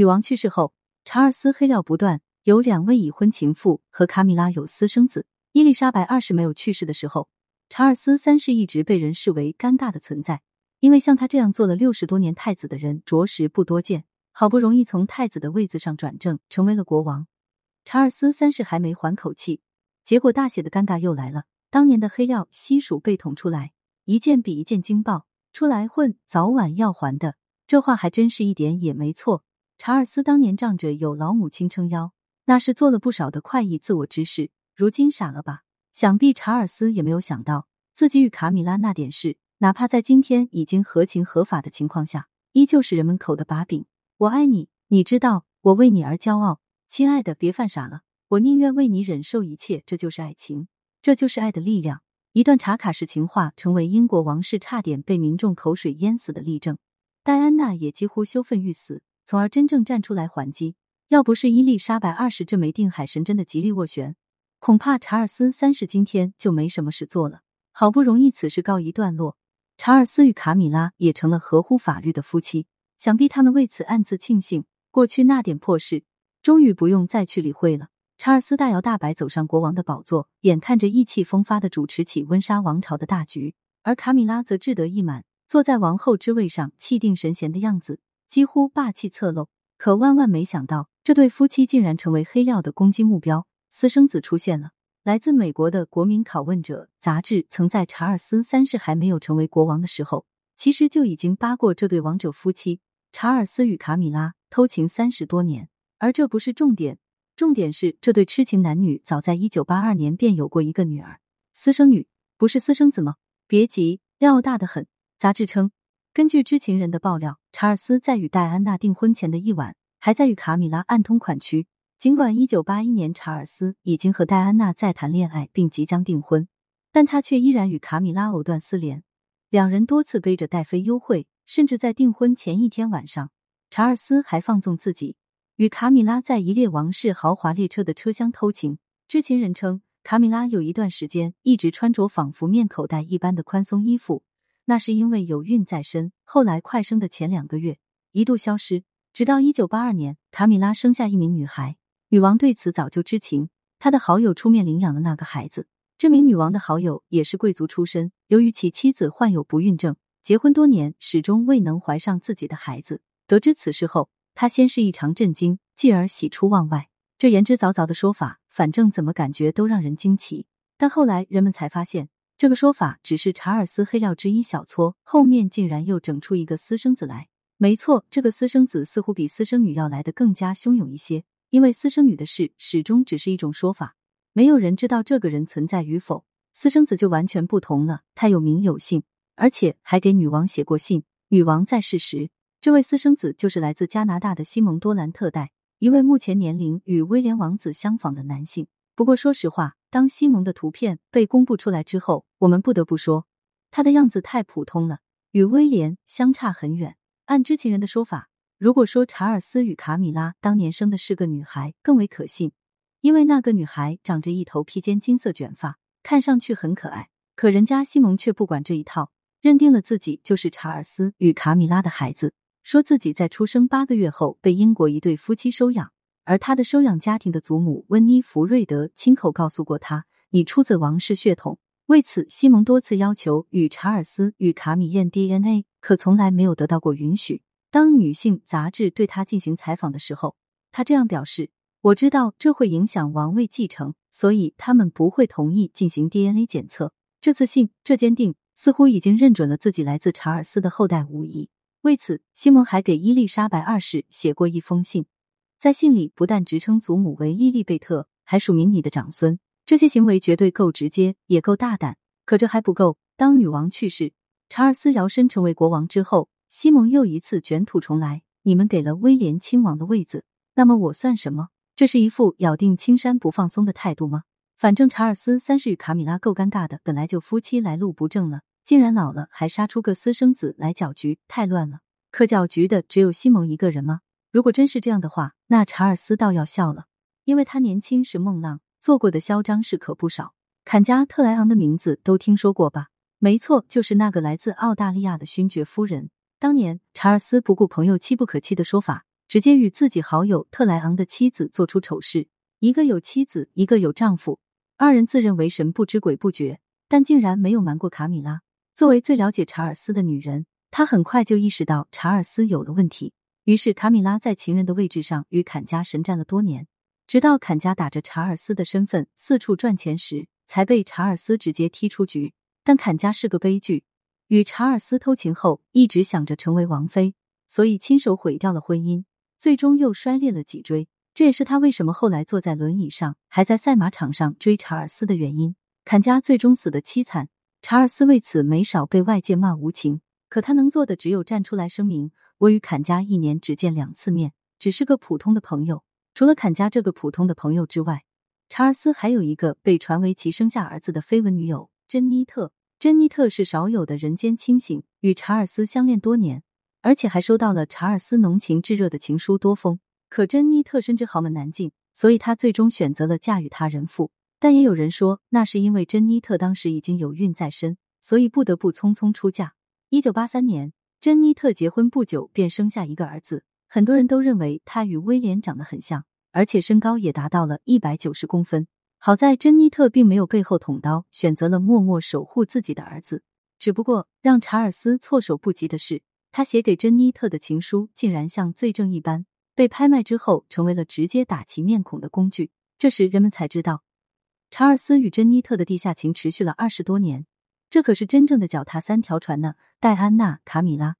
女王去世后，查尔斯黑料不断，有两位已婚情妇和卡米拉有私生子。伊丽莎白二世没有去世的时候，查尔斯三世一直被人视为尴尬的存在，因为像他这样做了六十多年太子的人着实不多见。好不容易从太子的位子上转正，成为了国王，查尔斯三世还没缓口气，结果大写的尴尬又来了。当年的黑料悉数被捅出来，一件比一件惊爆，出来混早晚要还的。这话还真是一点也没错。查尔斯当年仗着有老母亲撑腰，那是做了不少的快意自我之事。如今傻了吧？想必查尔斯也没有想到，自己与卡米拉那点事，哪怕在今天已经合情合法的情况下，依旧是人们口的把柄。我爱你，你知道我为你而骄傲，亲爱的，别犯傻了。我宁愿为你忍受一切，这就是爱情，这就是爱的力量。一段查卡式情话成为英国王室差点被民众口水淹死的例证，戴安娜也几乎羞愤欲死，从而真正站出来还击。要不是伊丽莎白二世这枚定海神针的极力斡旋，恐怕查尔斯三世今天就没什么事做了。好不容易此事告一段落，查尔斯与卡米拉也成了合乎法律的夫妻。想必他们为此暗自庆幸，过去那点破事终于不用再去理会了。查尔斯大摇大摆走上国王的宝座，眼看着意气风发的主持起温莎王朝的大局，而卡米拉则志得意满，坐在王后之位上，气定神闲的样子几乎霸气侧漏。可万万没想到，这对夫妻竟然成为黑料的攻击目标。私生子出现了。来自美国的《国民拷问者》杂志曾在查尔斯三世还没有成为国王的时候，其实就已经扒过这对王者夫妻。查尔斯与卡米拉偷情三十多年，而这不是重点，重点是这对痴情男女早在一九八二年便有过一个女儿，私生女不是私生子吗？别急，料大的很。杂志称，根据知情人的爆料，查尔斯在与戴安娜订婚前的一晚，还在与卡米拉暗通款曲。尽管一九八一年查尔斯已经和戴安娜在谈恋爱并即将订婚，但他却依然与卡米拉藕断丝连，两人多次背着戴妃幽会。甚至在订婚前一天晚上，查尔斯还放纵自己，与卡米拉在一列王室豪华列车的车厢偷情。知情人称，卡米拉有一段时间一直穿着仿佛面口袋一般的宽松衣服，那是因为有孕在身。后来快生的前两个月一度消失，直到一九八二年，卡米拉生下一名女孩。女王对此早就知情，她的好友出面领养了那个孩子。这名女王的好友也是贵族出身，由于其妻子患有不孕症。结婚多年，始终未能怀上自己的孩子。得知此事后，他先是异常震惊，继而喜出望外。这言之凿凿的说法，反正怎么感觉都让人惊奇。但后来人们才发现，这个说法只是查尔斯黑料之一小撮，后面竟然又整出一个私生子来。没错，这个私生子似乎比私生女要来的更加汹涌一些，因为私生女的事始终只是一种说法，没有人知道这个人存在与否。私生子就完全不同了，他有名有姓。而且还给女王写过信。女王在世时，这位私生子就是来自加拿大的西蒙多兰特代，一位目前年龄与威廉王子相仿的男性。不过说实话，当西蒙的图片被公布出来之后，我们不得不说，他的样子太普通了，与威廉相差很远。按知情人的说法，如果说查尔斯与卡米拉当年生的是个女孩，更为可信，因为那个女孩长着一头披肩金色卷发，看上去很可爱。可人家西蒙却不管这一套。认定了自己就是查尔斯与卡米拉的孩子，说自己在出生八个月后被英国一对夫妻收养，而他的收养家庭的祖母温妮弗瑞德亲口告诉过他：“你出自王室血统。”为此，西蒙多次要求与查尔斯与卡米验 DNA，可从来没有得到过允许。当女性杂志对他进行采访的时候，他这样表示：“我知道这会影响王位继承，所以他们不会同意进行 DNA 检测。”这次信，这坚定。似乎已经认准了自己来自查尔斯的后代无疑。为此，西蒙还给伊丽莎白二世写过一封信，在信里不但直称祖母为莉莉贝特，还署名你的长孙。这些行为绝对够直接，也够大胆。可这还不够。当女王去世，查尔斯摇身成为国王之后，西蒙又一次卷土重来。你们给了威廉亲王的位子，那么我算什么？这是一副咬定青山不放松的态度吗？反正查尔斯三世与卡米拉够尴尬的，本来就夫妻来路不正了。竟然老了还杀出个私生子来搅局，太乱了。可搅局的只有西蒙一个人吗？如果真是这样的话，那查尔斯倒要笑了，因为他年轻时孟浪，做过的嚣张事可不少。坎加特莱昂的名字都听说过吧？没错，就是那个来自澳大利亚的勋爵夫人。当年查尔斯不顾朋友妻不可欺的说法，直接与自己好友特莱昂的妻子做出丑事。一个有妻子，一个有丈夫，二人自认为神不知鬼不觉，但竟然没有瞒过卡米拉。作为最了解查尔斯的女人，她很快就意识到查尔斯有了问题。于是，卡米拉在情人的位置上与坎加神战了多年，直到坎加打着查尔斯的身份四处赚钱时，才被查尔斯直接踢出局。但坎加是个悲剧，与查尔斯偷情后，一直想着成为王妃，所以亲手毁掉了婚姻。最终又摔裂了脊椎，这也是他为什么后来坐在轮椅上，还在赛马场上追查尔斯的原因。坎加最终死的凄惨，查尔斯为此没少被外界骂无情，可他能做的只有站出来声明：我与坎加一年只见两次面，只是个普通的朋友。除了坎加这个普通的朋友之外，查尔斯还有一个被传为其生下儿子的绯闻女友珍妮特。珍妮特是少有的人间清醒，与查尔斯相恋多年。而且还收到了查尔斯浓情炙热的情书多封，可珍妮特深知豪门难进，所以她最终选择了嫁与他人妇。但也有人说，那是因为珍妮特当时已经有孕在身，所以不得不匆匆出嫁。一九八三年，珍妮特结婚不久便生下一个儿子，很多人都认为他与威廉长得很像，而且身高也达到了一百九十公分。好在珍妮特并没有背后捅刀，选择了默默守护自己的儿子。只不过让查尔斯措手不及的是。他写给珍妮特的情书竟然像罪证一般被拍卖之后，成为了直接打其面孔的工具。这时人们才知道，查尔斯与珍妮特的地下情持续了二十多年，这可是真正的脚踏三条船呢。戴安娜、卡米拉、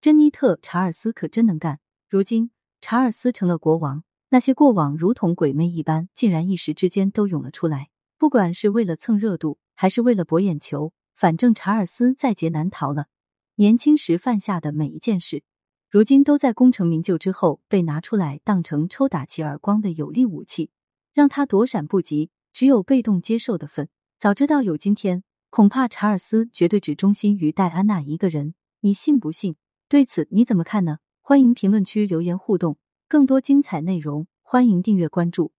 珍妮特，查尔斯可真能干。如今查尔斯成了国王，那些过往如同鬼魅一般，竟然一时之间都涌了出来。不管是为了蹭热度，还是为了博眼球，反正查尔斯在劫难逃了。年轻时犯下的每一件事，如今都在功成名就之后被拿出来当成抽打其耳光的有力武器，让他躲闪不及，只有被动接受的份。早知道有今天，恐怕查尔斯绝对只忠心于戴安娜一个人。你信不信？对此你怎么看呢？欢迎评论区留言互动，更多精彩内容欢迎订阅关注。